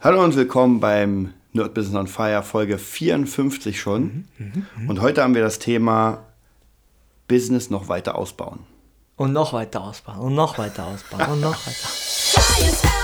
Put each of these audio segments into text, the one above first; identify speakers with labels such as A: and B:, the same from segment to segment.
A: Hallo und willkommen beim Nerd Business on Fire Folge 54 schon. Und heute haben wir das Thema Business noch weiter ausbauen.
B: Und noch weiter ausbauen und noch weiter ausbauen und noch weiter.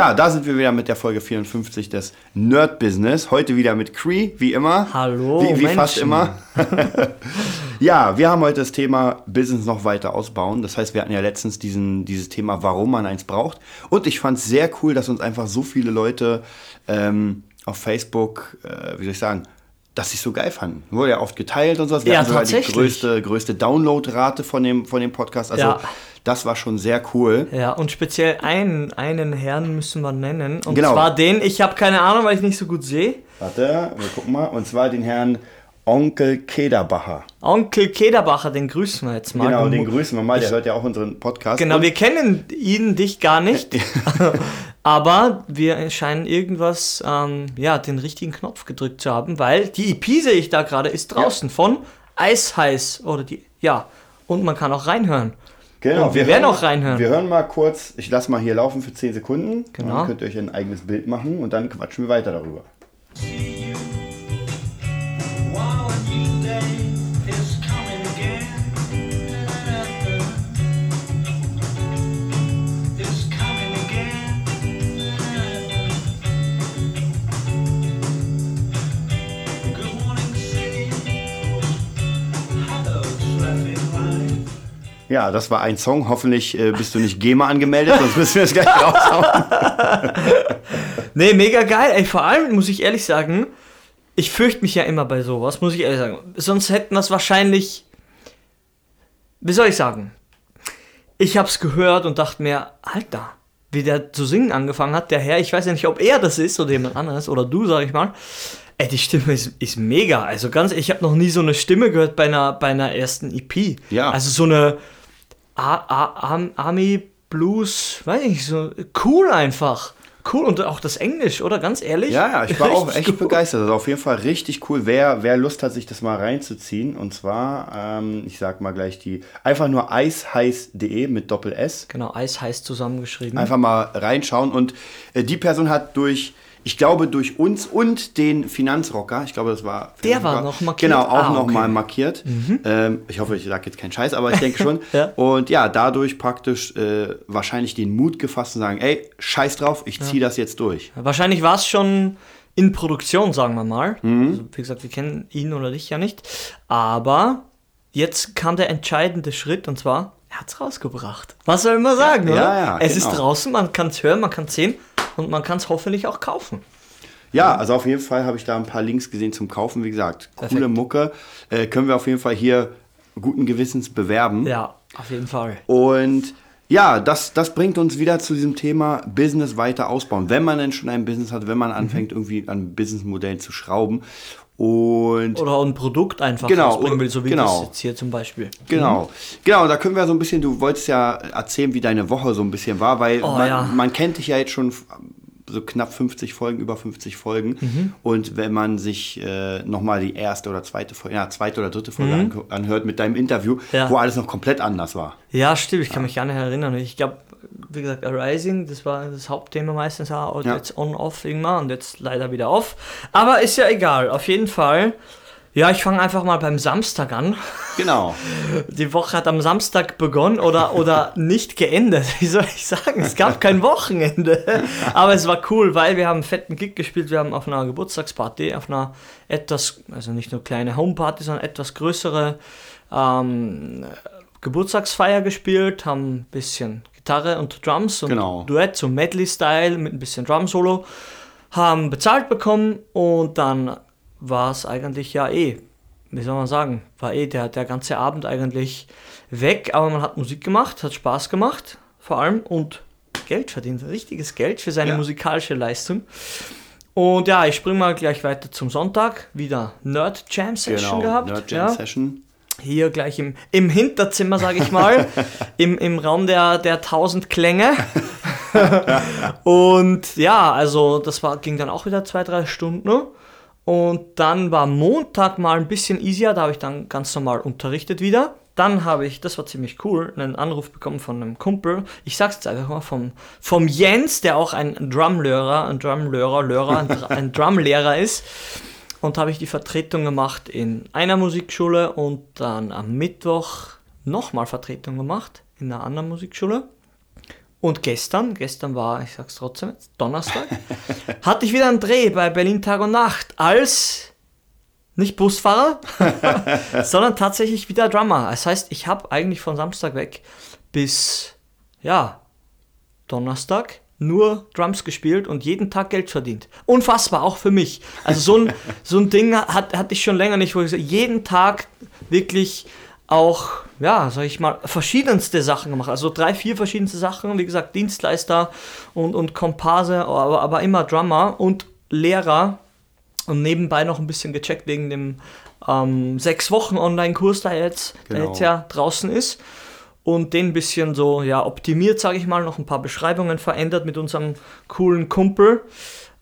A: Ja, da sind wir wieder mit der Folge 54 des Nerd Business. Heute wieder mit Cree, wie immer.
B: Hallo,
A: Wie, wie fast immer. ja, wir haben heute das Thema Business noch weiter ausbauen. Das heißt, wir hatten ja letztens diesen, dieses Thema, warum man eins braucht. Und ich fand es sehr cool, dass uns einfach so viele Leute ähm, auf Facebook, äh, wie soll ich sagen, dass es so geil fanden. Wurde ja oft geteilt und sowas. Wir
B: Ja,
A: hatten sogar die größte, größte Downloadrate von dem, von dem Podcast. Also
B: Ja.
A: das war schon sehr cool.
B: Ja, und speziell einen, einen Herrn müssen wir nennen. Und
A: Genau.
B: zwar den, ich habe keine Ahnung, weil ich nicht so gut sehe.
A: Warte, wir gucken mal. Und zwar den Herrn Onkel Kederbacher.
B: Onkel Kederbacher, den grüßen wir jetzt mal.
A: Genau, den grüßen wir mal. Der hört ja auch unseren Podcast.
B: Genau,
A: Und-
B: wir kennen ihn, dich gar nicht. aber wir scheinen irgendwas, ähm, ja, den richtigen Knopf gedrückt zu haben, weil die EP sehe ich da gerade ist draußen von Eisheiß oder die, ja. Und man kann auch reinhören.
A: Genau,
B: Und wir werden
A: hören-
B: auch reinhören.
A: Wir hören mal kurz, ich lasse mal hier laufen für 10 Sekunden.
B: Genau.
A: Dann könnt ihr euch ein eigenes Bild machen und dann quatschen wir weiter darüber. Ja, das war ein Song. Hoffentlich äh, bist du nicht GEMA angemeldet, sonst müssen wir es gleich raushauen.
B: Nee, mega geil. Ey, vor allem muss ich ehrlich sagen, ich fürchte mich ja immer bei sowas, muss ich ehrlich sagen. Sonst hätten wir es wahrscheinlich. Wie soll ich sagen? Ich hab's gehört und dachte mir, Alter, wie der zu singen angefangen hat, der Herr, ich weiß ja nicht, ob er das ist oder jemand anderes oder du, sag ich mal. Ey, die Stimme ist, ist mega. Also ganz, ich habe noch nie so eine Stimme gehört bei einer, bei einer ersten EP.
A: Ja.
B: Also so eine Army Blues, weiß ich nicht, so cool einfach. Cool und auch das Englisch, oder? Ganz ehrlich?
A: Ja, ja, ich war auch echt
B: gut.
A: begeistert. Also auf jeden Fall richtig cool. Wer, wer Lust hat, sich das mal reinzuziehen, und zwar, ähm, ich sag mal gleich die, einfach nur eisheiß.de mit Doppel S.
B: Genau, Eis heißt zusammengeschrieben.
A: Einfach mal reinschauen. Und äh, die Person hat durch, ich glaube, durch uns und den Finanzrocker, ich glaube, das war.
B: Der war noch markiert?
A: Genau, auch
B: Ah,
A: noch
B: okay.
A: mal markiert. Ähm, ich hoffe, ich sage jetzt keinen Scheiß, aber ich denke schon.
B: Ja.
A: Und ja, dadurch praktisch äh, wahrscheinlich den Mut gefasst und sagen: Ey, scheiß drauf, ich ziehe das jetzt durch.
B: Wahrscheinlich war es schon in Produktion, sagen wir mal.
A: Mhm.
B: Also, wie gesagt, wir kennen ihn oder dich ja nicht. Aber jetzt kam der entscheidende Schritt und zwar, er hat es rausgebracht. Was soll man sagen,
A: Ja,
B: oder?
A: ja,
B: es
A: genau.
B: ist draußen, man kann es hören, man kann es sehen und man kann es hoffentlich auch kaufen.
A: Ja, also auf jeden Fall habe ich da ein paar Links gesehen zum Kaufen. Wie gesagt, coole
B: Perfekt.
A: Mucke. Äh, können wir auf jeden Fall hier guten Gewissens bewerben.
B: Ja, auf jeden Fall.
A: Und ja, das, das bringt uns wieder zu diesem Thema Business weiter ausbauen. Wenn man denn schon ein Business hat, wenn man anfängt, irgendwie an Businessmodellen zu schrauben. Und
B: Oder ein Produkt einfach
A: Genau,
B: rausbringen will, so wie
A: genau.
B: das jetzt hier zum Beispiel.
A: genau, genau, da können wir so ein bisschen, du wolltest ja erzählen, wie deine Woche so ein bisschen war, weil
B: Oh,
A: man,
B: ja.
A: man kennt dich ja jetzt schon so knapp 50 Folgen, über 50 Folgen.
B: Mhm.
A: Und wenn man sich äh, nochmal die erste oder zweite Folge, ja, zweite oder dritte Folge
B: Mhm.
A: anhört mit deinem Interview,
B: Ja.
A: wo alles noch komplett anders war.
B: Ja, stimmt, ich kann mich gar nicht erinnern. Ich glaube, wie gesagt, Arising, das war das Hauptthema meistens, ja, und
A: Ja.
B: jetzt on-off irgendwann und jetzt leider wieder off. Aber ist ja egal, auf jeden Fall. Ja, ich fange einfach mal beim Samstag an.
A: Genau.
B: Die Woche hat am Samstag begonnen oder, oder nicht geendet. Wie soll ich sagen? Es gab kein Wochenende. Aber es war cool, weil wir haben einen fetten Gig gespielt. Wir haben auf einer Geburtstagsparty, auf einer etwas, also nicht nur kleine Homeparty, sondern etwas größere ähm, Geburtstagsfeier gespielt, haben ein bisschen Gitarre und Drums und
A: Genau.
B: Duett, so Medley-Style mit ein bisschen Drum-Solo, haben bezahlt bekommen und dann war es eigentlich ja eh, wie soll man sagen, war eh der, der ganze Abend eigentlich weg, aber man hat Musik gemacht, hat Spaß gemacht, vor allem und Geld verdient, richtiges Geld für seine
A: Ja.
B: musikalische Leistung. Und ja, ich springe mal gleich weiter zum Sonntag. Wieder Nerd Jam Session
A: Genau,
B: gehabt.
A: Nerd Jam
B: ja.
A: Session.
B: Hier gleich im, im Hinterzimmer, sage ich mal, im, im Raum der, der tausend Klänge. und ja, also das war, ging dann auch wieder zwei, drei Stunden. Und dann war Montag mal ein bisschen easier, da habe ich dann ganz normal unterrichtet wieder. Dann habe ich, das war ziemlich cool, einen Anruf bekommen von einem Kumpel. Ich sag's jetzt einfach mal vom, vom Jens, der auch ein Drumlehrer, ein Drumlehrer, Lehrer, ein, ein Drumlehrer ist und habe ich die Vertretung gemacht in einer Musikschule und dann am Mittwoch nochmal Vertretung gemacht in einer anderen Musikschule. Und gestern, gestern war, ich sag's trotzdem, jetzt Donnerstag, hatte ich wieder einen Dreh bei Berlin Tag und Nacht als nicht Busfahrer, sondern tatsächlich wieder Drummer. Das heißt, ich habe eigentlich von Samstag weg bis, ja, Donnerstag nur Drums gespielt und jeden Tag Geld verdient. Unfassbar, auch für mich. Also so ein, so ein Ding hat, hatte ich schon länger nicht, wo ich jeden Tag wirklich auch, ja, sag ich mal, verschiedenste Sachen gemacht. Also drei, vier verschiedenste Sachen. Wie gesagt, Dienstleister und, und Komparse, aber, aber immer Drummer und Lehrer. Und nebenbei noch ein bisschen gecheckt wegen dem ähm, sechs Wochen Online-Kurs, der jetzt, der
A: Genau.
B: jetzt ja draußen ist und den ein bisschen so ja optimiert, sage ich mal, noch ein paar Beschreibungen verändert mit unserem coolen Kumpel,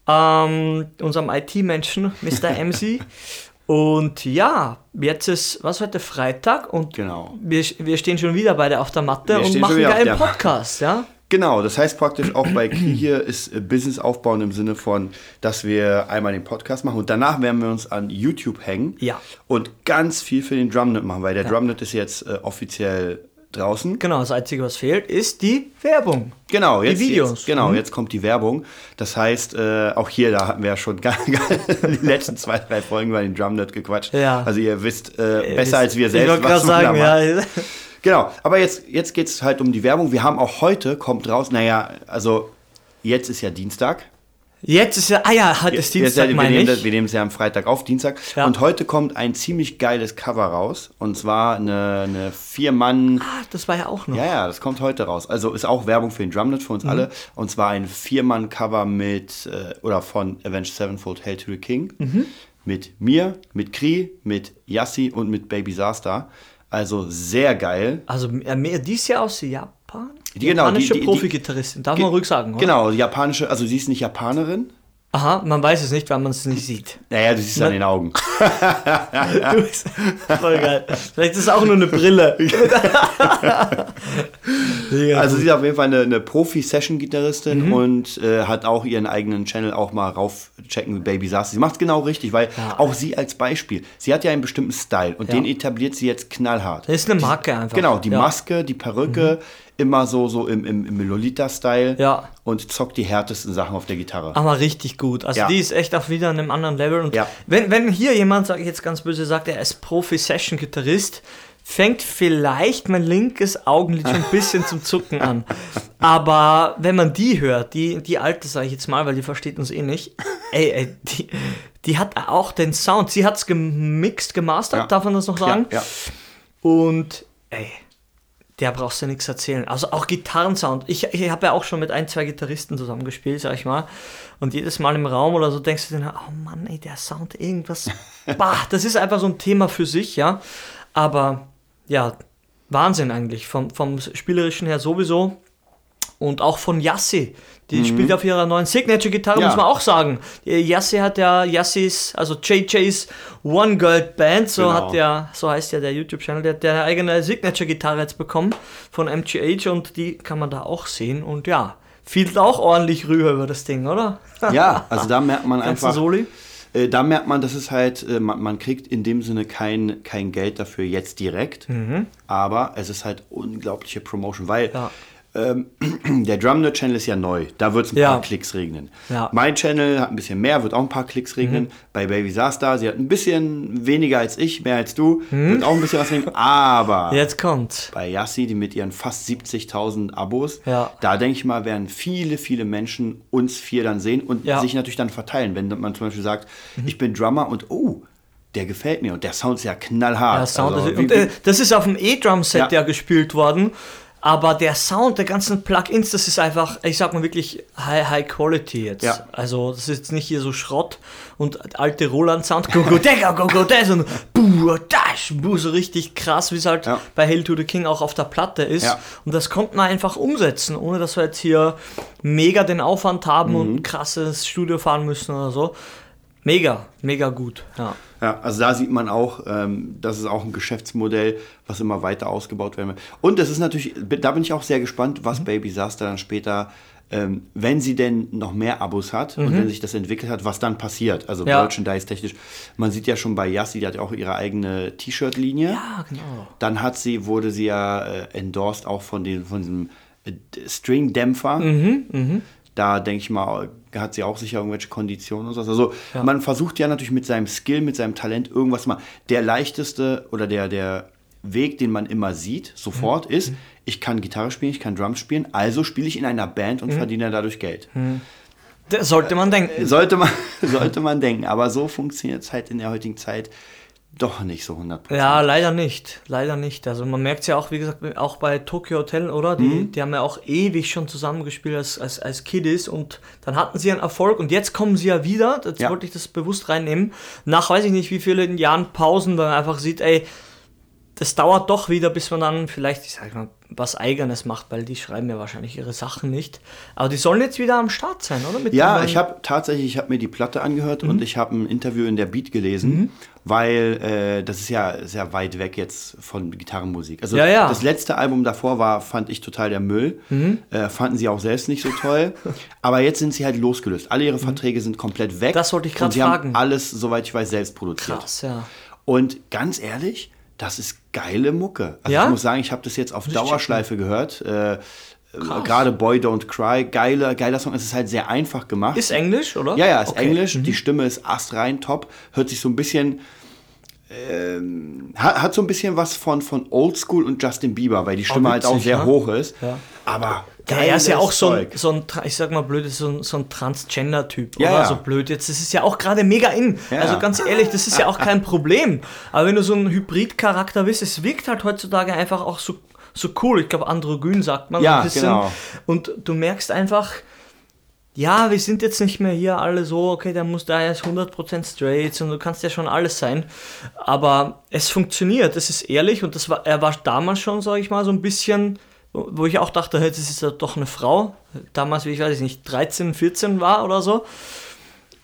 B: ähm, unserem IT-Menschen, Mr. MC. Und ja, jetzt ist, was heute Freitag und
A: Genau.
B: wir, wir stehen schon wieder beide auf der Matte
A: Wir
B: und machen einen Podcast, ja?
A: Genau, das heißt praktisch auch bei hier ist äh, Business aufbauen im Sinne von, dass wir einmal den Podcast machen und danach werden wir uns an YouTube hängen
B: Ja.
A: und ganz viel für den Drumnet machen, weil der Drumnet ist jetzt äh, offiziell draußen.
B: Genau, das Einzige, was fehlt, ist die Werbung.
A: Genau, jetzt,
B: Videos.
A: Jetzt, genau,
B: Mhm.
A: jetzt kommt die Werbung. Das heißt, äh, auch hier, da hatten wir ja schon gar, gar die letzten zwei, drei Folgen über den Drumnet gequatscht.
B: Ja.
A: Also ihr wisst äh, besser als wir
B: Ich
A: selbst, da
B: sagen, ja.
A: Genau, aber jetzt, jetzt geht es halt um die Werbung. Wir haben auch heute, kommt raus, naja, also jetzt ist ja Dienstag.
B: Jetzt ist ja, ah ja, ist
A: Jetzt-
B: Dienstag,
A: wir,
B: meine
A: nehmen
B: ich.
A: das, wir nehmen es ja am Freitag auf, Dienstag.
B: Ja.
A: Und heute kommt ein ziemlich geiles Cover raus. Und zwar eine, eine Vier-Mann-
B: Ah, das war ja auch noch.
A: Ja, ja, das kommt heute raus. Also ist auch Werbung für den Drumnet für uns
B: Mhm.
A: alle. Und zwar ein Vier-Mann-Cover mit, äh, oder von Avenged Sevenfold Hail to the King.
B: Mhm.
A: Mit mir, mit Kri, mit Yassi und mit Baby Sasta. Also sehr geil.
B: Also mehr dies Jahr aus Japan?
A: Die- genau,
B: Japanische
A: die- die-
B: Profi-Gitarristin, darf man ruhig sagen, oder?
A: Genau, die japanische, also sie ist nicht Japanerin.
B: Aha, man weiß es nicht, weil man es nicht sieht.
A: Naja, du siehst es an den Augen.
B: Du bist- Voll geil. Vielleicht ist es auch nur eine Brille.
A: Also sie ist auf jeden Fall eine, eine Profi-Session-Gitarristin
B: Mhm.
A: und äh, hat auch ihren eigenen Channel auch mal raufchecken mit Baby Sass. Sie macht es genau richtig, weil
B: Ja.
A: auch sie als Beispiel, sie hat ja einen bestimmten Style und
B: Ja.
A: den etabliert sie jetzt knallhart.
B: Das ist eine Marke einfach.
A: Genau, die
B: ja. Mhm.
A: Maske, die Perücke, immer so, so im, im, im Lolita-Style
B: Ja.
A: und zockt die härtesten Sachen auf der Gitarre.
B: Aber richtig gut. Also
A: Ja.
B: die ist echt auch wieder an einem anderen Level. Und
A: Ja.
B: wenn, wenn hier jemand, sage ich jetzt ganz böse, sagt, er ist Profi-Session-Gitarrist, fängt vielleicht mein linkes Augenlid schon ein bisschen zum Zucken an. Aber wenn man die hört, die, die alte, sage ich jetzt mal, weil die versteht uns eh nicht, ey, ey die, die hat auch den Sound. Sie hat es gemixt, gemastert,
A: Ja.
B: darf man das noch sagen?
A: Ja, ja.
B: Und ey, der brauchst du nichts erzählen. Also auch Gitarrensound. Ich, ich habe ja auch schon mit ein, zwei Gitarristen zusammengespielt, sag ich mal. Und jedes Mal im Raum oder so denkst du dir, oh Mann, ey, der Sound, irgendwas. bah, das ist einfach so ein Thema für sich, ja. Aber ja, Wahnsinn eigentlich. Vom, vom Spielerischen her sowieso. Und auch von Yassi. Die spielt auf ihrer neuen Signature-Gitarre,
A: Mhm. Ja.
B: muss man auch sagen. Yassi hat ja Yassis, also JJ's One Girl Band, so
A: Genau.
B: hat der, so heißt ja der YouTube-Channel, der hat der eine eigene Signature-Gitarre jetzt bekommen von MGH und die kann man da auch sehen. Und ja, fielt auch ordentlich rüber über das Ding, oder?
A: ja, also da merkt man einfach,
B: Soli.
A: äh, da merkt man, dass es halt, äh, man, man kriegt in dem Sinne kein, kein Geld dafür jetzt direkt, aber es ist halt unglaubliche Promotion, weil
B: Ja.
A: Ähm, der Drumner Channel ist ja neu, da wird es ein
B: Ja.
A: paar Klicks regnen.
B: Ja. Mhm.
A: Mein Channel hat ein bisschen mehr, wird auch ein paar Klicks regnen. Bei Baby Sasta, sie hat ein bisschen weniger als ich, mehr als du, wird auch ein bisschen was regnen, aber
B: Jetzt kommt's.
A: bei Yassi, die mit ihren fast 70.000 Abos,
B: Ja.
A: da denke ich mal, werden viele, viele Menschen uns vier dann sehen und.
B: Mhm.
A: sich natürlich dann verteilen. Wenn man zum Beispiel sagt, ich bin Drummer und oh, der gefällt mir und der Sound ist ja knallhart.
B: Ja, Sound
A: Also,
B: ist, und, äh, das ist auf dem E-Drum-Set
A: Ja.
B: ja. gespielt worden. Aber der Sound der ganzen Plugins, das ist einfach, ich sag mal wirklich High, High Quality jetzt.
A: Ja.
B: Also das ist jetzt nicht hier so Schrott und alte Roland-Sound, go go dagger, go go das und buh, dash, buh, so richtig krass, wie es halt
A: Ja.
B: bei Hail to the King auch auf der Platte ist.
A: Ja.
B: Und das konnte man einfach umsetzen, ohne dass wir jetzt hier mega den Aufwand haben und
A: Mhm.
B: ein krasses Studio fahren müssen oder so. Mega, mega gut. Ja.
A: Ja, also da sieht man auch, ähm, das ist auch ein Geschäftsmodell, was immer weiter ausgebaut werden wird. Und es ist natürlich, da bin ich auch sehr gespannt,
B: Mhm.
A: was Baby Saster dann später, ähm, wenn sie denn noch mehr Abos hat und wenn sich das entwickelt hat, was dann passiert. Also
B: Mhm. Ja.
A: Merchandise-technisch. Man sieht ja schon bei Yassi, die hat ja auch ihre eigene T-Shirt-Linie.
B: ja, genau.
A: Dann hat sie, wurde sie ja äh, endorsed auch von, den, von diesem äh, String-Dämpfer.
B: Mhm,
A: Da denke ich mal, hat sie auch sicher irgendwelche Konditionen und so. Also man versucht ja natürlich mit seinem Skill, mit seinem Talent irgendwas mal. Der leichteste oder der, der Weg, den man immer sieht, sofort,
B: Mhm.
A: ist, ich kann Gitarre spielen, ich kann Drums spielen, also spiele ich in einer Band
B: Mhm.
A: und verdiene dadurch Geld.
B: Das sollte man denken.
A: Sollte man, sollte man denken. Aber so funktioniert es halt in der heutigen Zeit doch nicht so 100%.
B: Ja, leider nicht. Leider nicht. Also man merkt es ja auch, wie gesagt, auch bei Tokyo Hotel, oder? Die,
A: Mhm.
B: die haben ja auch ewig schon zusammengespielt als, als, als Kiddies und dann hatten sie einen Erfolg und jetzt kommen sie ja wieder, jetzt
A: Ja.
B: wollte ich das bewusst reinnehmen, nach weiß ich nicht wie vielen Jahren Pausen, weil man einfach sieht, ey, das dauert doch wieder, bis man dann vielleicht, ich sag mal, was Eigenes macht, weil die schreiben ja wahrscheinlich ihre Sachen nicht. Aber die sollen jetzt wieder am Start sein, oder? Mit
A: Ja, ich habe tatsächlich, ich habe mir die Platte angehört
B: Mhm.
A: und ich habe ein Interview in der Beat gelesen, weil äh, das ist ja sehr weit weg jetzt von Gitarrenmusik. Also
B: Ja, ja.
A: das letzte Album davor war, fand ich total der Müll.
B: Mhm.
A: Äh, fanden sie auch selbst nicht so toll. Aber jetzt sind sie halt losgelöst. Alle ihre Verträge sind komplett weg.
B: Mhm. Das wollte ich
A: sie
B: fragen.
A: haben alles, soweit ich weiß, selbst produziert.
B: Krass, ja.
A: Und ganz ehrlich, das ist geile Mucke. Also
B: Ja?
A: ich muss sagen, ich habe das jetzt auf Dauerschleife gehört. Äh,
B: Krass.
A: Gerade Boy Don't Cry, geile, geiler Song. Es ist halt sehr einfach gemacht.
B: Ist Englisch, oder?
A: Ja, ja, ist
B: Okay. Mhm.
A: Englisch. Die Stimme ist astrein top. Hört sich so ein bisschen. Ähm, hat, hat so ein bisschen was von, von Oldschool und Justin Bieber, weil die Stimme halt auch
B: witzig,
A: sehr
B: ne?
A: hoch ist.
B: Ja.
A: Aber
B: Ja, er ist ja auch so ein, so ein, ich sag mal blöd, so ein, so ein Transgender-Typ.
A: Ja,
B: oder
A: ja.
B: so blöd. Jetzt, das ist ja auch gerade mega in.
A: Ja,
B: also
A: ja.
B: ganz ehrlich, das ist ja auch kein Problem. Aber wenn du so ein Hybrid-Charakter bist, es wirkt halt heutzutage einfach auch so, so cool. Ich glaube, androgyn sagt man.
A: Ja,
B: ein bisschen.
A: genau.
B: Und du merkst einfach, ja, wir sind jetzt nicht mehr hier alle so, okay, der muss da jetzt 100% straight und du kannst ja schon alles sein. Aber es funktioniert, es ist ehrlich und das war, er war damals schon, sage ich mal, so ein bisschen, wo ich auch dachte, hey, das ist ja doch eine Frau. Damals, wie ich weiß nicht, 13, 14 war oder so.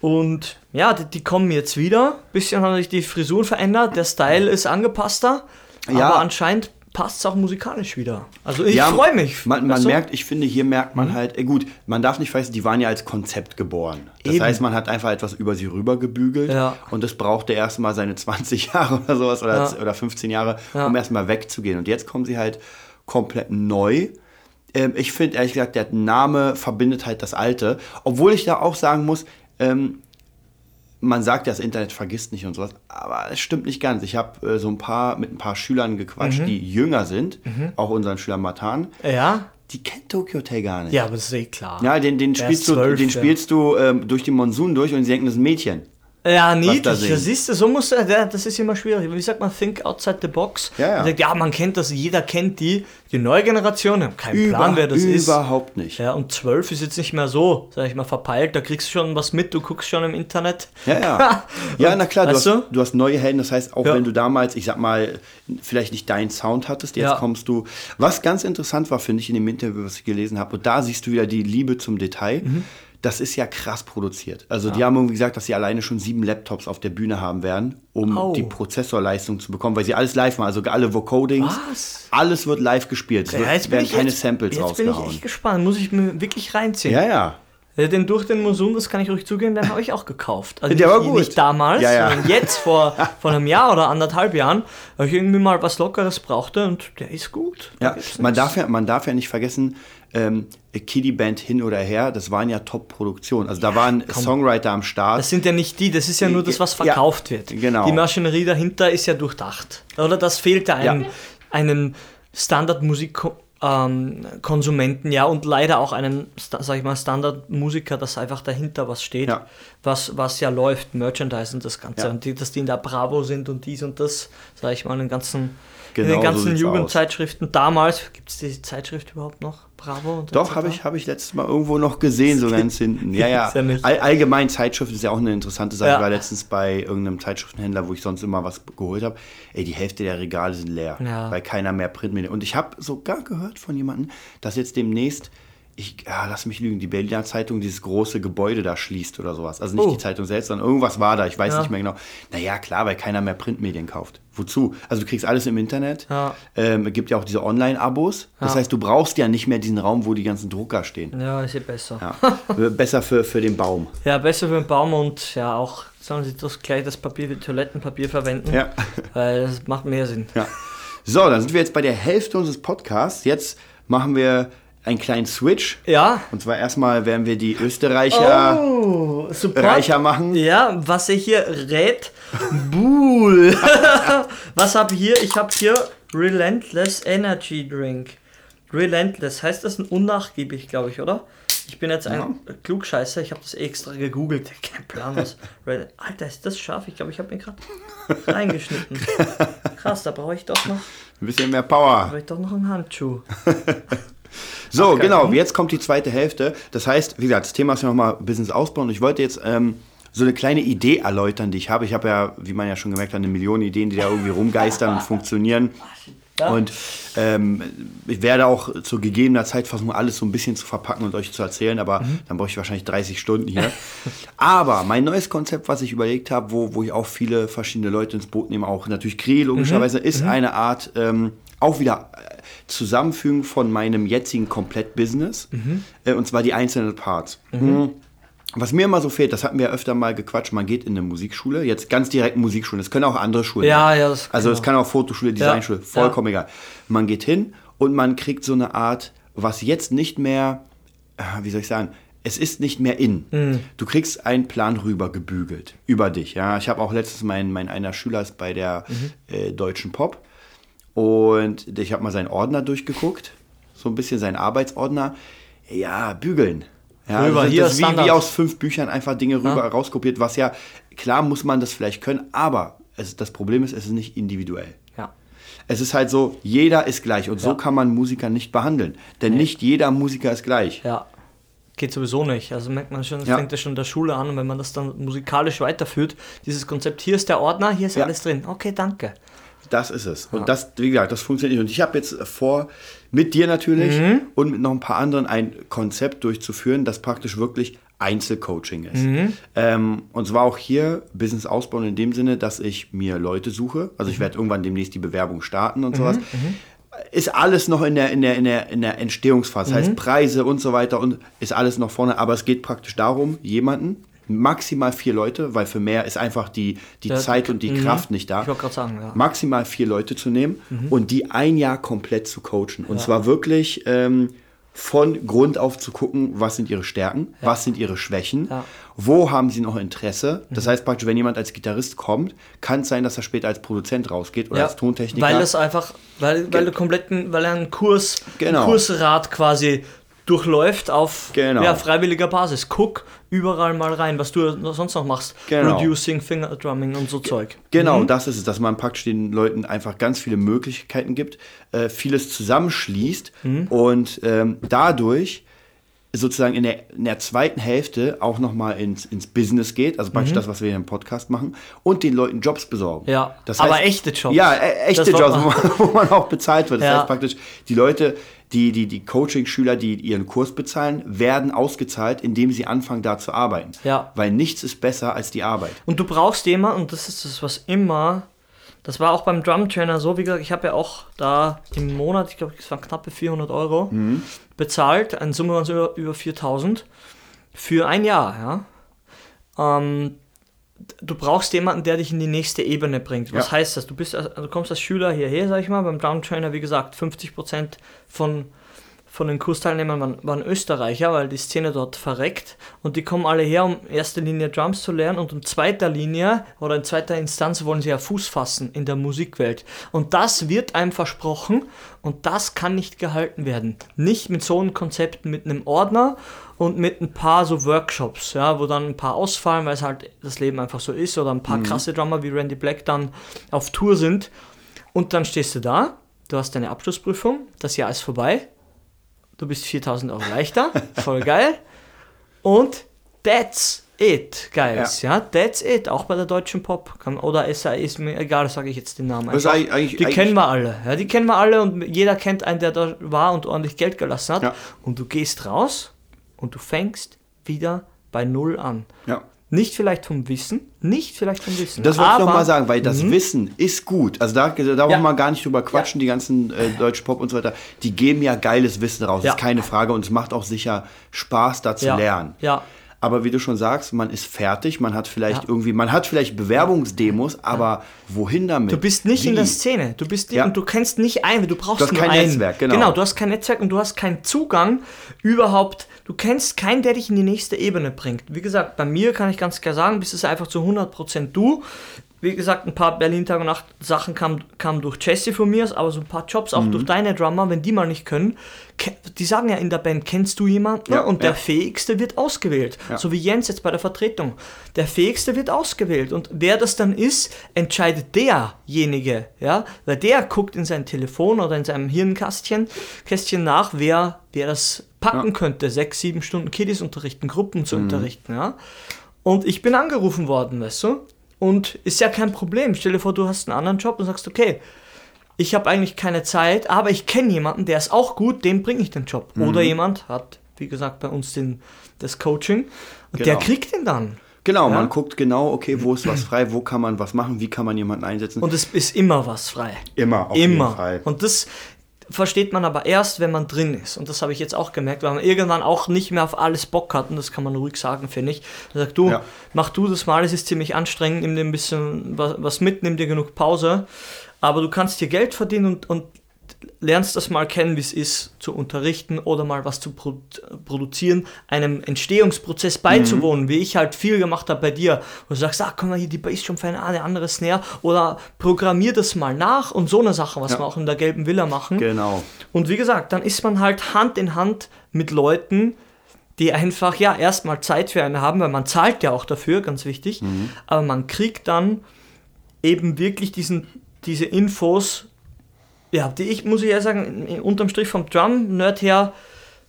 B: Und ja, die, die kommen jetzt wieder. Bisschen haben sich die Frisuren verändert, der Style ist angepasster.
A: Ja.
B: Aber anscheinend passt es auch musikalisch wieder. Also ich
A: Ja,
B: freue mich.
A: Man, man?
B: Mhm.
A: merkt, ich finde, hier merkt man halt, äh, gut, man darf nicht vergessen, die waren ja als Konzept geboren. Das
B: Eben.
A: heißt, man hat einfach etwas über sie rübergebügelt
B: Ja.
A: und das brauchte erstmal seine 20 Jahre oder sowas oder,
B: Ja.
A: oder 15 Jahre,
B: Ja.
A: um erstmal wegzugehen. Und jetzt kommen sie halt komplett neu. Ähm, ich finde, ehrlich gesagt, der Name verbindet halt das Alte. Obwohl ich da auch sagen muss, ähm, man sagt ja, das Internet vergisst nicht und sowas, aber es stimmt nicht ganz. Ich habe äh, so ein paar mit ein paar Schülern gequatscht,
B: Mhm.
A: die jünger sind, auch unseren Schüler Matan.
B: Ja?
A: Die kennt Tokyo Hotel gar nicht.
B: Ja, aber das ist eh klar.
A: Ja, den, den
B: Der
A: spielst du, den
B: ja.
A: spielst du ähm, durch den Monsun durch und sie denken, das ist ein Mädchen.
B: Ja,
A: da
B: niedlich.
A: singt.
B: Das du, so muss der- das ist immer schwierig. Wie sagt man, think outside the box?
A: Ja, ja.
B: Man sagt, ja, man kennt das, jeder kennt die. Die neue Generation, haben keinen Plan,
A: Über-
B: wer das ist.
A: Überhaupt nicht.
B: Ja, und zwölf ist jetzt nicht mehr so, sag ich mal, verpeilt. Da kriegst du schon was mit, du guckst schon im Internet.
A: Ja, ja. Ja, na klar, du hast,
B: du?
A: du hast neue Helden. Das heißt, auch
B: Ja.
A: wenn du damals, ich sag mal, vielleicht nicht deinen Sound hattest, jetzt
B: Ja.
A: kommst du. Was ganz interessant war, finde ich, in dem Interview, was ich gelesen habe, und da siehst du wieder die Liebe zum Detail.
B: Mhm.
A: Das ist ja krass produziert. Also, die haben irgendwie gesagt, dass sie alleine schon sieben Laptops auf der Bühne haben werden, um
B: Au.
A: die Prozessorleistung zu bekommen, weil sie alles live machen. Also, alle Vocodings,
B: Was?
A: alles wird live gespielt. Es
B: Ja,
A: wird,
B: jetzt
A: werden keine
B: jetzt,
A: Samples
B: Jetzt bin ich
A: rausgehauen.
B: echt gespannt, muss ich mir wirklich reinziehen.
A: Ja, ja.
B: Ja, den durch den Monsun, das kann ich ruhig zugeben, den habe ich auch gekauft. Also
A: Der
B: nicht,
A: war gut.
B: nicht damals,
A: Ja, ja.
B: sondern jetzt vor, vor einem Jahr oder anderthalb Jahren, weil ich irgendwie mal was Lockeres brauchte und der ist gut.
A: Ja, man darf ja, man darf ja nicht vergessen, ähm, Kiddie Band hin oder her, das waren ja Top-Produktionen. Also da waren Songwriter am Start.
B: Das sind ja nicht die, das ist ja nur das, was
A: Ja,
B: verkauft wird.
A: genau.
B: Die Maschinerie dahinter ist ja durchdacht. Oder das fehlt ja einem, einem Standardmusik ähm, ja, und leider auch einen, sta- sag ich mal, Standardmusiker, dass einfach dahinter was steht,
A: Ja.
B: was, was ja läuft, Merchandise und das Ganze.
A: Ja.
B: Und die, dass die in der Bravo sind und dies und das, sag ich mal, den ganzen, in
A: Genau
B: den
A: so
B: ganzen
A: sieht's
B: Jugendzeitschriften. Damals, gibt es die Zeitschrift überhaupt noch? Bravo? Und
A: Doch, habe ich, hab ich letztes Mal irgendwo noch gesehen, so ganz hinten. Ja, ja. All, allgemein Zeitschrift ist ja auch eine interessante Sache.
B: Ja.
A: Ich war letztens bei irgendeinem Zeitschriftenhändler, wo ich sonst immer was geholt habe. Ey, die Hälfte der Regale sind leer,
B: Ja.
A: weil keiner mehr Printmedien. Und ich habe sogar gehört von jemandem, dass jetzt demnächst, ich ja, lass mich lügen, die Berliner Zeitung dieses große Gebäude da schließt oder sowas. Also nicht
B: Oh.
A: die Zeitung selbst, sondern irgendwas war da. Ich weiß
B: Ja.
A: nicht mehr genau. Naja, klar, weil keiner mehr Printmedien kauft. Wozu? Also du kriegst alles im Internet.
B: Ja.
A: Ähm, es gibt ja auch diese Online-Abos. Das
B: Ja.
A: heißt, du brauchst ja nicht mehr diesen Raum, wo die ganzen Drucker stehen.
B: Ja, ist ja besser.
A: Ja. Besser für, für den Baum.
B: Ja, besser für den Baum und ja auch sollen sie das gleich das Papier wie Toilettenpapier verwenden.
A: Ja.
B: Weil das macht mehr Sinn.
A: ja. So, dann sind wir jetzt bei der Hälfte unseres Podcasts. Jetzt machen wir einen kleinen Switch.
B: Ja.
A: Und zwar erstmal werden wir die Österreicher
B: Oh,
A: reicher machen.
B: Ja, was er hier rät, Buhl. was habe ich hier? Ich habe hier Relentless Energy Drink. Relentless, heißt das ein unnachgiebig, glaube ich, oder? Ich bin jetzt ein Klugscheißer, ich habe das extra gegoogelt. Kein Plan, was. Alter, ist das scharf? Ich glaube, ich habe mir gerade reingeschnitten. Krass, da brauche ich doch noch,
A: Ein bisschen mehr Power.
B: brauche ich doch noch einen Handschuh.
A: So, genau. Jetzt kommt die zweite Hälfte. Das heißt, wie gesagt, das Thema ist ja nochmal Business ausbauen. Und ich wollte jetzt ähm, so eine kleine Idee erläutern, die ich habe. Ich habe ja, wie man ja schon gemerkt hat, eine Million Ideen, die da irgendwie rumgeistern und funktionieren.
B: Ja.
A: Und ähm, ich werde auch zu gegebener Zeit versuchen, alles so ein bisschen zu verpacken und euch zu erzählen, aber
B: Mhm.
A: dann brauche ich wahrscheinlich 30 Stunden hier. aber mein neues Konzept, was ich überlegt habe, wo, wo ich auch viele verschiedene Leute ins Boot nehme, auch natürlich Krieg logischerweise,
B: Mhm.
A: ist eine Art ähm, auch wieder äh, Zusammenfügen von meinem jetzigen Komplett-Business,
B: Mhm.
A: äh, und zwar die einzelnen Parts. Mhm. Was mir immer so fehlt, das hatten wir öfter mal gequatscht, man geht in eine Musikschule, jetzt ganz direkt Musikschule, das können auch andere Schulen
B: Ja,
A: sein.
B: ja, das-
A: Also es kann auch Fotoschule, Designschule,
B: Ja,
A: vollkommen egal. Man geht hin und man kriegt so eine Art, was jetzt nicht mehr, äh, wie soll ich sagen, es ist nicht mehr in.
B: Mhm.
A: Du kriegst einen Plan rüber gebügelt über dich. Ja, ich habe auch letztens mein, mein einer Schüler ist bei der
B: Mhm.
A: äh, deutschen Pop und ich habe mal seinen Ordner durchgeguckt, so ein bisschen seinen Arbeitsordner. Ja, bügeln. Ja,
B: Rüber,
A: das,
B: hier
A: ist wie, wie aus fünf Büchern einfach Dinge rüber
B: Ja.
A: rauskopiert, was ja, klar muss man das vielleicht können, aber es, das Problem ist, es ist nicht individuell.
B: Ja.
A: Es ist halt so, jeder ist gleich und so
B: Ja.
A: kann man Musiker nicht behandeln. Denn nicht jeder Musiker ist gleich.
B: Ja, geht sowieso nicht. Also merkt man schon, das
A: Ja.
B: fängt ja schon in der Schule an und wenn man das dann musikalisch weiterführt, dieses Konzept, hier ist der Ordner, hier ist
A: Ja.
B: alles drin. Okay, danke.
A: Das ist es. Und das, wie gesagt, das funktioniert nicht. Und ich habe jetzt vor, mit dir natürlich
B: Mhm.
A: und mit noch ein paar anderen ein Konzept durchzuführen, das praktisch wirklich Einzelcoaching ist.
B: Mhm.
A: Ähm, und zwar auch hier Business ausbauen in dem Sinne, dass ich mir Leute suche. Also
B: Mhm.
A: ich werde irgendwann demnächst die Bewerbung starten und sowas. Ist alles noch in der, in der, in der, in der Entstehungsphase.
B: Mhm.
A: heißt, Preise und so weiter und ist alles noch vorne. Aber es geht praktisch darum, jemanden, maximal vier Leute, weil für mehr ist einfach die, die
B: Ja,
A: Zeit und die
B: mhm.
A: Kraft nicht da
B: Ich wollte gerade sagen, ja.
A: maximal vier Leute zu nehmen
B: Mhm.
A: und die ein Jahr komplett zu coachen. Und zwar wirklich ähm, von Grund auf zu gucken, was sind ihre Stärken, was sind ihre Schwächen,
B: Ja. Mhm.
A: wo haben sie noch Interesse. Das heißt praktisch, wenn jemand als Gitarrist kommt, kann es sein, dass er später als Produzent rausgeht oder
B: Ja,
A: als Tontechniker.
B: Weil das einfach, weil, weil kompletten, weil er einen Kurs,
A: Genau.
B: einen Kursrat quasi durchläuft auf
A: Genau.
B: ja, freiwilliger Basis. Guck überall mal rein, was du sonst noch machst.
A: Genau.
B: Producing, Finger Drumming und so Zeug.
A: Genau,
B: Mhm.
A: das ist es, dass man praktisch den Leuten einfach ganz viele Möglichkeiten gibt, äh, vieles zusammenschließt
B: Mhm.
A: und ähm, dadurch sozusagen in der, in der zweiten Hälfte auch nochmal ins, ins Business geht, also praktisch das, was wir hier im Podcast machen, und den Leuten Jobs besorgen.
B: Mhm. Ja,
A: das
B: aber
A: heißt,
B: echte Jobs.
A: Ja, e echte Jobs, wo man, wo man auch bezahlt wird. Das
B: Ja.
A: heißt praktisch, die Leute, die, die, die Coaching-Schüler, die ihren Kurs bezahlen, werden ausgezahlt, indem sie anfangen, da zu arbeiten.
B: Ja.
A: Weil nichts ist besser als die Arbeit.
B: Und du brauchst jemanden, und das ist das, was immer, das war auch beim Drum Trainer so, wie gesagt, ich habe ja auch da im Monat, ich glaube, es waren knappe 400 Euro, bezahlt, eine Summe waren so über, über 4000 für ein Jahr, ja. Ähm, du brauchst jemanden, der dich in die nächste Ebene bringt. Was
A: Ja.
B: heißt das? Du, bist, als- du kommst als Schüler hierher, sag ich mal, beim Drum Trainer, wie gesagt, 50% von von den Kursteilnehmern waren, waren Österreicher, weil die Szene dort verreckt. Und die kommen alle her, um in erster Linie Drums zu lernen. Und in zweiter Linie oder in zweiter Instanz wollen sie ja Fuß fassen in der Musikwelt. Und das wird einem versprochen. Und das kann nicht gehalten werden. Nicht mit so einem Konzept, mit einem Ordner und mit ein paar so Workshops, ja, wo dann ein paar ausfallen, weil es halt das Leben einfach so ist. Oder ein paar krasse Drummer wie Randy Black dann auf Tour sind. Und dann stehst du da, du hast deine Abschlussprüfung, das Jahr ist vorbei, du bist 4000 Euro leichter, voll geil. Und that's it, guys. Ja. that's it. Auch bei der deutschen Pop. Kann- Oder SAE ist mir egal, sage ich jetzt den Namen.
A: Eigentlich-
B: die
A: eigentlich-
B: kennen wir alle. Ja, die kennen wir alle und jeder kennt einen, der da war und ordentlich Geld gelassen hat.
A: Ja.
B: Und du gehst raus und du fängst wieder bei Null an.
A: Ja.
B: Nicht vielleicht vom Wissen, nicht vielleicht vom Wissen.
A: Das wollte ich
B: aber-
A: noch mal sagen, weil das
B: Mhm.
A: Wissen ist gut. Also da, da wollen wir
B: Ja.
A: mal gar nicht drüber quatschen, die ganzen äh, deutschen Pop und so weiter. Die geben ja geiles Wissen raus,
B: Ja.
A: ist keine Frage. Und es macht auch sicher Spaß, da zu
B: Ja.
A: lernen.
B: Ja.
A: Aber wie du schon sagst, man ist fertig, man hat vielleicht
B: Ja.
A: irgendwie, man hat vielleicht Bewerbungsdemos, aber wohin damit?
B: Du bist nicht in
A: Wie?
B: der Szene. Du bist
A: Ja.
B: und du kennst nicht einen, du brauchst
A: Du hast
B: nur
A: kein
B: einen.
A: Netzwerk, genau.
B: Genau, du hast kein Netzwerk und du hast keinen Zugang überhaupt. Du kennst keinen, der dich in die nächste Ebene bringt. Wie gesagt, bei mir kann ich ganz klar sagen, bist es einfach zu 100% du. Wie gesagt, ein paar Berlin Tag und Nacht Sachen kamen kam durch Jesse von mir, aber so ein paar Jobs auch
A: Mhm.
B: durch deine Drummer, wenn die mal nicht können. Die sagen ja in der Band, kennst du jemanden?
A: Ja,
B: und
A: ja.
B: der Fähigste wird ausgewählt.
A: Ja.
B: So wie Jens jetzt bei der Vertretung. Der Fähigste wird ausgewählt. Und wer das dann ist, entscheidet derjenige. Ja? Weil der guckt in sein Telefon oder in seinem Hirnkästchen Kästchen nach, wer, wer das packen
A: Ja.
B: könnte, sechs, sieben Stunden Kiddies unterrichten, Gruppen zu unterrichten. Ja? Und ich bin angerufen worden, weißt du? Und ist ja kein Problem. Stell dir vor, du hast einen anderen Job und sagst, okay, ich habe eigentlich keine Zeit, aber ich kenne jemanden, der ist auch gut, dem bringe ich den Job. Oder jemand hat, wie gesagt, bei uns den, das Coaching und der
A: Genau.
B: kriegt den dann.
A: Genau,
B: Ja.
A: man guckt genau, okay, wo ist was frei, wo kann man was machen, wie kann man jemanden einsetzen.
B: Und es ist immer was frei.
A: immer, auf
B: immer.
A: jeden Fall.
B: Und das versteht man aber erst, wenn man drin ist. Und das habe ich jetzt auch gemerkt, weil man irgendwann auch nicht mehr auf alles Bock hat. Und das kann man ruhig sagen, finde ich. Er sagt, du,
A: Ja.
B: mach du das mal, es ist ziemlich anstrengend, nimm dir ein bisschen was, was mit, nimm dir genug Pause. Aber du kannst dir Geld verdienen und, und lernst das mal kennen, wie es ist, zu unterrichten oder mal was zu produ produzieren, einem Entstehungsprozess beizuwohnen, wie ich halt viel gemacht habe bei dir. Wo du sagst, ah, komm mal hier, die Bassdrum für eine, eine andere Snare oder programmier das mal nach und so eine Sache, was
A: Ja.
B: wir auch in der gelben Villa machen.
A: Genau.
B: Und wie gesagt, dann ist man halt Hand in Hand mit Leuten, die einfach, ja, erstmal Zeit für einen haben, weil man zahlt ja auch dafür, ganz wichtig. Aber man kriegt dann eben wirklich diesen, diese Infos, ja, die ich, muss ich ja sagen, unterm Strich vom Drum-Nerd her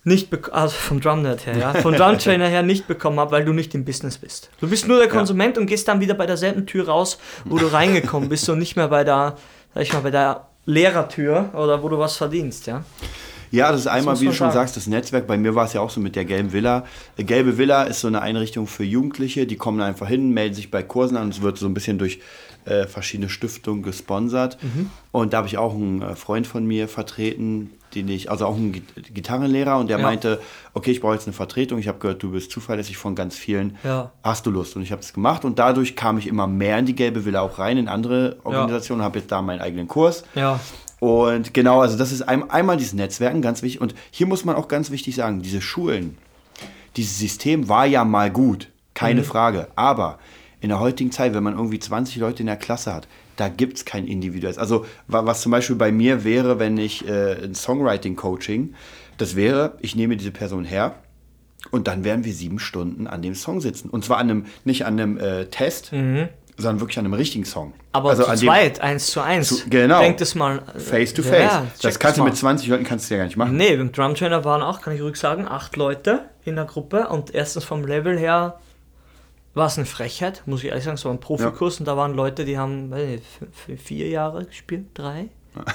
B: nicht also vom Drum-Nerd her, ja, vom Drum-Trainer her nicht bekommen habe, weil du nicht im Business bist. Du bist nur der Konsument und gehst dann wieder bei derselben Tür raus, wo du reingekommen bist und nicht mehr bei der, sag ich mal, bei der Lehrertür oder wo du was verdienst, ja.
A: Ja, das ist einmal,
B: muss
A: wie du schon
B: sagen.
A: sagst, das Netzwerk. Bei mir war es ja auch so mit der gelben Villa. Äh, Gelbe Villa ist so eine Einrichtung für Jugendliche, die kommen einfach hin, melden sich bei Kursen an. Es wird so ein bisschen durch äh, verschiedene Stiftungen gesponsert.
B: Mhm.
A: Und da habe ich auch einen äh, Freund von mir vertreten, den ich, also auch einen Git- Gitarrenlehrer, und der
B: Ja.
A: meinte, okay, ich brauche jetzt eine Vertretung. Ich habe gehört, du bist zuverlässig von ganz vielen.
B: Ja.
A: Hast du Lust? Und ich habe es gemacht und dadurch kam ich immer mehr in die gelbe Villa auch rein, in andere Organisationen, habe jetzt da meinen eigenen Kurs.
B: Ja.
A: Und genau, also das ist ein, einmal dieses Netzwerken, ganz wichtig. Und hier muss man auch ganz wichtig sagen, diese Schulen, dieses System war ja mal gut, keine Frage. Aber in der heutigen Zeit, wenn man irgendwie 20 Leute in der Klasse hat, da gibt es kein individuelles. Also wa- was zum Beispiel bei mir wäre, wenn ich äh, ein Songwriting-Coaching, das wäre, ich nehme diese Person her und dann werden wir sieben Stunden an dem Song sitzen. Und zwar an einem, nicht an einem äh, Test, sondern wirklich an einem richtigen Song.
B: Aber
A: also
B: zu
A: an
B: zweit, eins zu eins.
A: Zu- genau.
B: Denk das mal. äh,
A: Face to face.
B: ja,
A: das kannst du
B: mal.
A: mit 20 Leuten kannst du ja gar nicht machen.
B: Nee, beim Drumtrainer waren auch, kann ich ruhig sagen, acht Leute in der Gruppe und erstens vom Level her war es eine Frechheit, muss ich ehrlich sagen, es war ein Profikurs und da waren Leute, die haben nicht, vier Jahre gespielt, drei,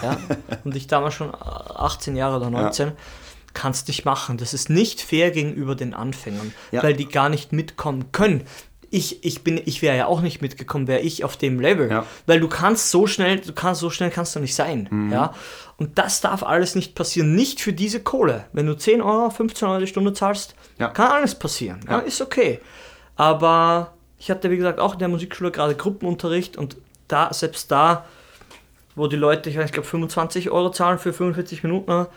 B: ja, und ich damals schon 18 Jahre oder 19. Kannst nicht machen. Das ist nicht fair gegenüber den Anfängern,
A: Ja.
B: weil die gar nicht mitkommen können. Ich, ich bin, ich wäre ja auch nicht mitgekommen, wäre ich auf dem Level.
A: Ja.
B: Weil du kannst so schnell, du kannst so schnell kannst du nicht sein.
A: Mhm.
B: Ja? Und das darf alles nicht passieren. Nicht für diese Kohle. Wenn du 10 Euro, 15 Euro die Stunde zahlst,
A: Ja.
B: kann alles passieren. Ja.
A: Ja.
B: Ist okay. Aber ich hatte, wie gesagt, auch in der Musikschule gerade Gruppenunterricht und da, selbst da, wo die Leute, ich weiß, ich glaube 25 Euro zahlen für 45 Minuten,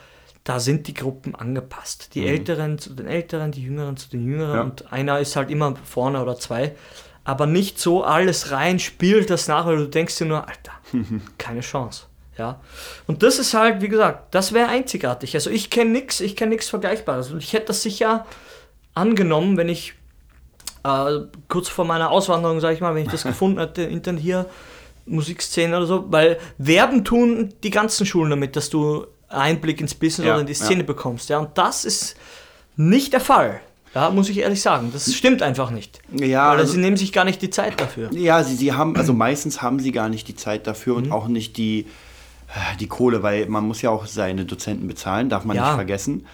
B: da sind die Gruppen angepasst. Die Älteren zu den Älteren, die Jüngeren zu den Jüngeren
A: Ja.
B: und einer ist halt immer vorne oder zwei. Aber nicht so alles rein, spielt das nach, weil du denkst dir nur, Alter, keine Chance. Ja. Und das ist halt, wie gesagt, das wäre einzigartig. Also ich kenne nichts, ich kenne nichts Vergleichbares. Und ich hätte das sicher angenommen, wenn ich äh, kurz vor meiner Auswanderung, sage ich mal, wenn ich das gefunden hätte, Internet hier, Musikszene oder so, weil werben tun die ganzen Schulen damit, dass du Einblick ins Business
A: Ja,
B: oder in die
A: ja.
B: Szene bekommst. Ja, und das ist nicht der Fall. Ja, muss ich ehrlich sagen. Das stimmt einfach nicht.
A: Ja,
B: Weil
A: also-
B: sie nehmen sich gar nicht die Zeit dafür.
A: Ja, sie, sie haben, also meistens haben sie gar nicht die Zeit dafür
B: Mhm.
A: und auch nicht die, äh, die Kohle, weil man muss ja auch seine Dozenten bezahlen, darf man
B: Ja.
A: nicht vergessen.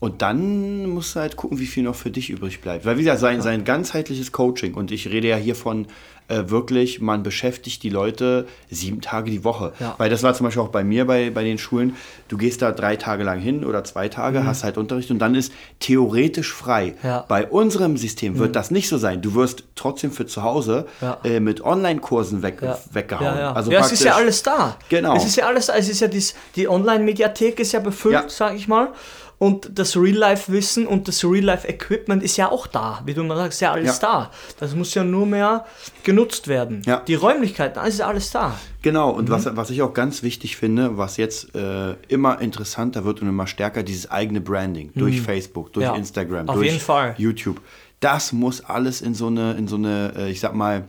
A: Und dann musst du halt gucken, wie viel noch für dich übrig bleibt. Weil wie gesagt, sein, sein ganzheitliches Coaching, und ich rede ja hier von äh, wirklich, man beschäftigt die Leute sieben Tage die Woche.
B: Ja.
A: Weil das war zum Beispiel auch bei mir bei, bei den Schulen. Du gehst da drei Tage lang hin oder zwei Tage, hast halt Unterricht und dann ist theoretisch frei.
B: Mhm. Ja. Mhm.
A: Bei unserem System wird das nicht so sein. Du wirst trotzdem für zu Hause
B: Ja.
A: äh, mit Online-Kursen weg, weggehauen. Also
B: ja es ist ja alles da.
A: Genau.
B: Es ist ja alles da. Es ist ja dies, die Online-Mediathek ist ja befüllt, sag ich mal. Und das Real-Life-Wissen und das Real-Life-Equipment ist ja auch da. Wie du mal sagst, ist ja alles
A: Ja.
B: da. Das muss ja nur mehr genutzt werden.
A: Ja.
B: Die Räumlichkeiten, alles ist alles da.
A: Genau, und
B: Mhm.
A: was, was ich auch ganz wichtig finde, was jetzt äh, immer interessanter wird und immer stärker, dieses eigene Branding durch Facebook, durch
B: Mhm. Ja,
A: Instagram,
B: auf
A: durch
B: jeden Fall.
A: YouTube. Das muss alles in so eine, in so eine, äh, ich sag mal,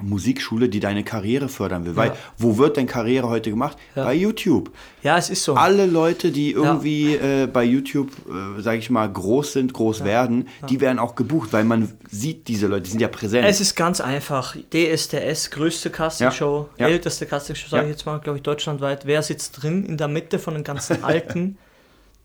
A: Musikschule, die deine Karriere fördern will. Weil
B: Ja.
A: wo wird denn Karriere heute gemacht?
B: Ja.
A: Bei YouTube.
B: Ja, es ist so.
A: Alle Leute, die irgendwie äh, bei YouTube, äh, sage ich mal, groß sind, groß werden, die werden auch gebucht, weil man sieht diese Leute, die sind ja präsent.
B: Es ist ganz einfach. DSDS, größte Castingshow,
A: Ja, ja.
B: älteste Castingshow, sage
A: Ja.
B: ich jetzt mal, glaube ich, deutschlandweit. Wer sitzt drin in der Mitte von den ganzen Alten?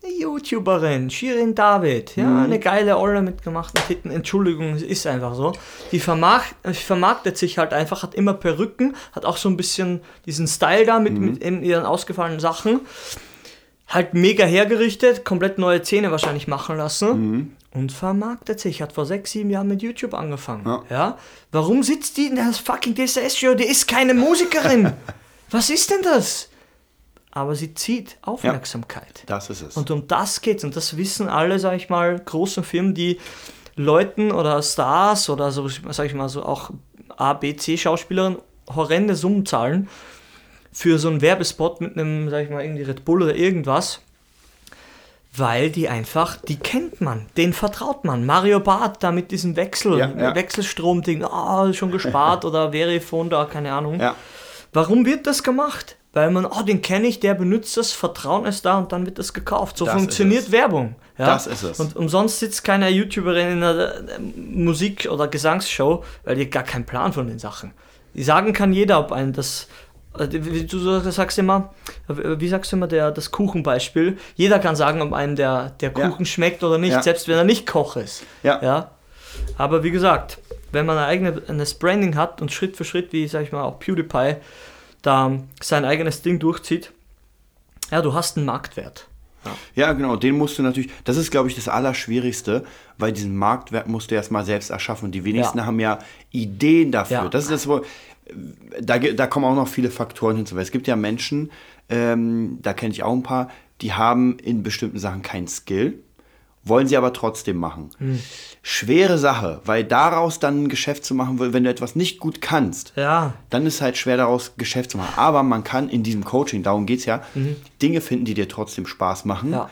B: Eine YouTuberin, Shirin David. Ja,
A: Mhm.
B: eine geile Olle mit gemachten Titten. Entschuldigung, es ist einfach so. Die vermarkt, vermarktet sich halt einfach, hat immer Perücken, hat auch so ein bisschen diesen Style da mit,
A: Mhm.
B: mit in ihren ausgefallenen Sachen. Halt mega hergerichtet, komplett neue Zähne wahrscheinlich machen lassen
A: Mhm.
B: und vermarktet sich. Hat vor sechs, sieben Jahren mit YouTube angefangen.
A: Ja.
B: Ja. Warum sitzt die in der fucking DSS-Show? Die ist keine Musikerin. Was ist denn das? Aber sie zieht Aufmerksamkeit.
A: das ist es.
B: Und um das geht's. Und das wissen alle, sag ich mal, großen Firmen, die Leuten oder Stars oder so, sag ich mal, so auch A, B, C-Schauspielern horrende Summen zahlen für so einen Werbespot mit einem, sag ich mal, irgendwie Red Bull oder irgendwas. Weil die einfach, die kennt man, den vertraut man. Mario Barth da mit diesem Wechsel,
A: Ja, ja.
B: Wechselstrom-Ding, ah, schon gespart oder Verifone da, keine Ahnung.
A: ja.
B: Warum wird das gemacht? Weil man, oh, den kenne ich, der benutzt das, Vertrauen ist da und dann wird das gekauft. So
A: Das
B: funktioniert. Werbung. Ja?
A: Das ist es.
B: Und umsonst sitzt keine YouTuberin in einer äh, Musik- oder Gesangsshow, weil die gar keinen Plan von den Sachen. Die sagen kann jeder, ob einen das. äh, wie Du sagst immer, äh, wie sagst du immer, der, das Kuchenbeispiel? Jeder kann sagen, ob einem der, der
A: Ja.
B: Kuchen schmeckt oder nicht,
A: Ja.
B: selbst wenn er nicht Koch ist.
A: Ja.
B: ja. Aber wie gesagt, wenn man ein eigenes Branding hat und Schritt für Schritt, wie sag ich mal auch PewDiePie, da sein eigenes Ding durchzieht, ja, du hast einen Marktwert.
A: Ja, genau, den musst du natürlich, das ist, glaube ich, das Allerschwierigste, weil diesen Marktwert musst du erstmal selbst erschaffen. Und die wenigsten
B: Ja.
A: haben ja Ideen dafür.
B: Ja.
A: Das ist das, wo, da, da kommen auch noch viele Faktoren hinzu. Weil es gibt ja Menschen, ähm, da kenne ich auch ein paar, die haben in bestimmten Sachen keinen Skill, wollen sie aber trotzdem machen.
B: Hm.
A: Schwere Sache, weil daraus dann ein Geschäft zu machen, wenn du etwas nicht gut kannst,
B: Ja,
A: dann ist halt schwer daraus Geschäft zu machen. Aber man kann in diesem Coaching, darum geht es ja, Dinge finden, die dir trotzdem Spaß machen,
B: Mhm. Ja.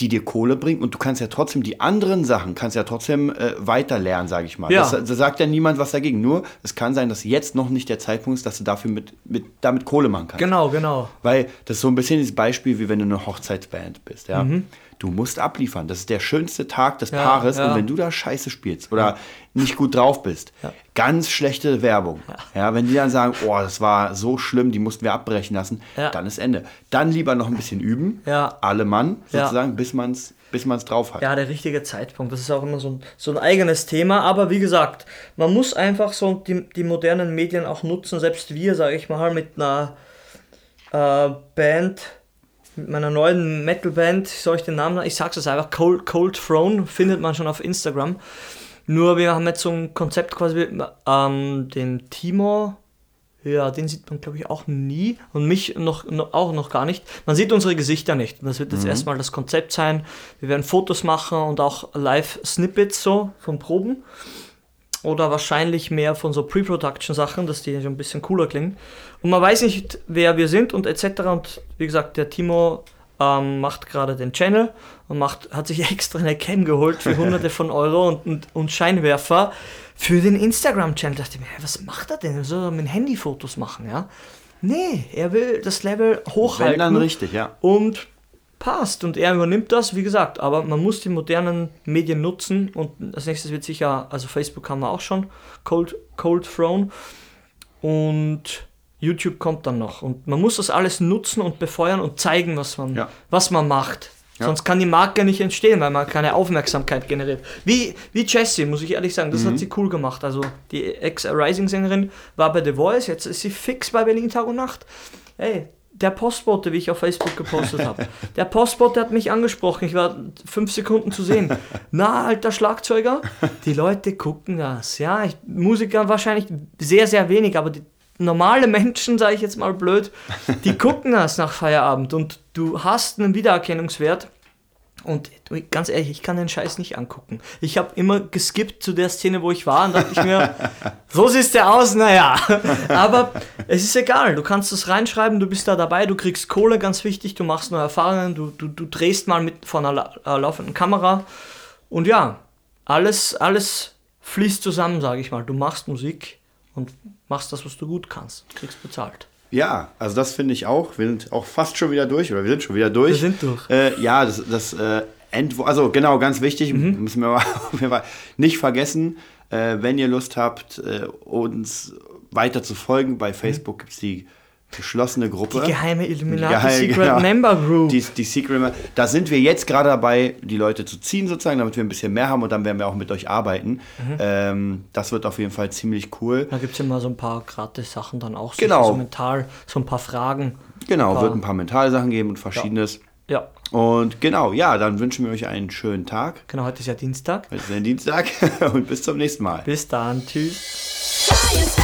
A: die dir Kohle bringen und du kannst ja trotzdem die anderen Sachen, kannst ja trotzdem äh, weiter lernen, sage ich mal.
B: Ja.
A: Das, da sagt ja niemand was dagegen. Nur, es kann sein, dass jetzt noch nicht der Zeitpunkt ist, dass du dafür mit, mit, damit Kohle machen kannst.
B: genau, genau.
A: Weil das ist so ein bisschen dieses Beispiel, wie wenn du eine Hochzeitsband bist, ja. Du musst abliefern. Das ist der schönste Tag des.
B: Ja,
A: Paares.
B: ja.
A: Und wenn du da scheiße spielst oder nicht gut drauf bist, ganz schlechte Werbung. Ja. wenn die dann sagen, oh, das war so schlimm, die mussten wir abbrechen lassen,
B: Ja.
A: dann ist Ende. Dann lieber noch ein bisschen üben,
B: Ja.
A: alle Mann
B: Ja.
A: sozusagen, bis man es bis man's drauf hat.
B: Ja, der richtige Zeitpunkt. Das ist auch immer so ein, so ein eigenes Thema. Aber wie gesagt, man muss einfach so die, die modernen Medien auch nutzen. Selbst wir, sage ich mal, mit einer äh, Band, mit meiner neuen Metal-Band, soll ich den Namen? Ich sag's es einfach, Cold, Cold Throne, findet man schon auf Instagram. Nur wir haben jetzt so ein Konzept quasi ähm, dem Timo, Ja, den sieht man, glaube ich, auch nie und mich noch, noch, auch noch gar nicht. Man sieht unsere Gesichter nicht. Das wird jetzt erstmal das Konzept sein. Wir werden Fotos machen und auch Live-Snippets so von Proben. Oder wahrscheinlich mehr von so Pre-Production-Sachen, dass die so ein bisschen cooler klingen. Und man weiß nicht, wer wir sind und etc. Und wie gesagt, der Timo ähm, macht gerade den Channel und macht, hat sich extra eine Cam geholt für hunderte von Euro und, und, und Scheinwerfer für den Instagram-Channel. Da dachte ich mir, hey, was macht er denn? Soll er mit Handyfotos machen, ja? Nee, er will das Level hochhalten.
A: Wenn dann richtig, ja.
B: Und passt. Und er übernimmt das, wie gesagt. Aber man muss die modernen Medien nutzen. Und als nächstes wird sicher, also Facebook haben wir auch schon, Cold, Cold Throne. Und YouTube kommt dann noch. Und man muss das alles nutzen und befeuern und zeigen, was man,
A: Ja.
B: was man macht.
A: Ja.
B: Sonst kann die Marke nicht entstehen, weil man keine Aufmerksamkeit generiert. Wie, wie Jessie, muss ich ehrlich sagen, das
A: Mhm.
B: hat sie cool gemacht. Also die Ex-Rising-Sängerin war bei The Voice, jetzt ist sie fix bei Berlin Tag und Nacht. Hey, der Postbote, wie ich auf Facebook gepostet habe. Der Postbote hat mich angesprochen. Ich war fünf Sekunden zu sehen. Na, alter Schlagzeuger, die Leute gucken das. Ja, ich, Musiker wahrscheinlich sehr, sehr wenig, aber die normale Menschen, sage ich jetzt mal blöd, die gucken das nach Feierabend und du hast einen Wiedererkennungswert. Und ganz ehrlich, ich kann den Scheiß nicht angucken. Ich habe immer geskippt zu der Szene, wo ich war, und dachte ich mir, so siehst der aus, naja. Aber es ist egal, du kannst es reinschreiben, du bist da dabei, du kriegst Kohle, ganz wichtig, du machst neue Erfahrungen, du, du, du drehst mal mit vor einer äh, laufenden Kamera. Und ja, alles, alles fließt zusammen, sage ich mal. Du machst Musik und machst das, was du gut kannst, kriegst bezahlt.
A: Ja, also das finde ich auch. Wir sind auch fast schon wieder durch, oder wir sind schon wieder durch.
B: Wir sind durch.
A: Äh, ja, das, das äh, Endwo also genau, ganz wichtig,
B: Mhm.
A: müssen wir mal, nicht vergessen, äh, wenn ihr Lust habt, äh, uns weiter zu folgen, bei Facebook gibt es die geschlossene Gruppe.
B: Die geheime Illuminati
A: Geheim-
B: Secret
A: genau.
B: Member Group.
A: Die, die Secret Member. Da sind wir jetzt gerade dabei, die Leute zu ziehen sozusagen, damit wir ein bisschen mehr haben und dann werden wir auch mit euch arbeiten.
B: Mhm.
A: Ähm, das wird auf jeden Fall ziemlich cool.
B: Da gibt es immer so ein paar gratis Sachen dann auch. so-
A: Genau.
B: So mental, so ein paar Fragen.
A: Genau,
B: Paar-
A: wird ein paar Mentalsachen geben und verschiedenes.
B: Ja,
A: Und genau, ja, dann wünschen wir euch einen schönen Tag.
B: genau, heute ist ja Dienstag.
A: Heute ist der Dienstag und bis zum nächsten Mal.
B: Bis dann, tschüss.